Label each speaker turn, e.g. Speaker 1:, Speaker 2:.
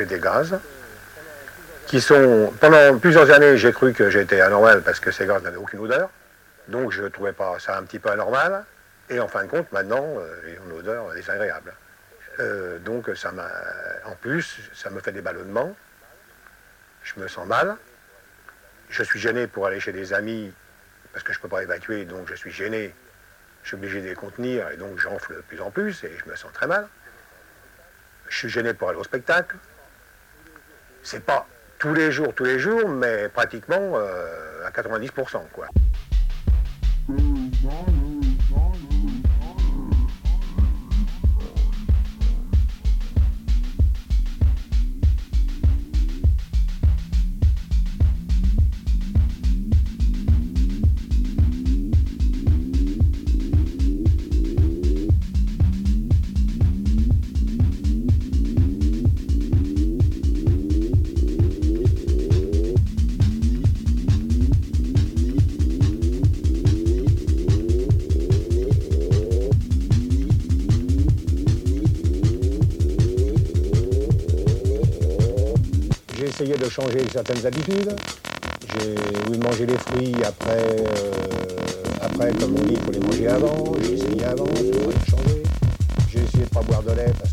Speaker 1: j'ai des gaz qui sont. Pendant plusieurs années, j'ai cru que j'étais anormal parce que ces gaz n'avaient aucune odeur. Donc je trouvais pas ça un petit peu anormal. Et en fin de compte, maintenant, euh, ils ont une odeur désagréable. Euh, donc ça m'a. En plus, ça me fait des ballonnements. Je me sens mal. Je suis gêné pour aller chez des amis parce que je ne peux pas évacuer, donc je suis gêné. Je suis obligé de les contenir et donc j'enfle de plus en plus et je me sens très mal. Je suis gêné pour aller au spectacle. C'est pas tous les jours, tous les jours, mais pratiquement euh, à 90%. Quoi. Essayé de changer certaines habitudes. J'ai oui, mangé les fruits après, euh, après, comme on dit, il faut les manger avant. J'ai essayé avant, changé. J'ai essayé de ne pas boire de lait parce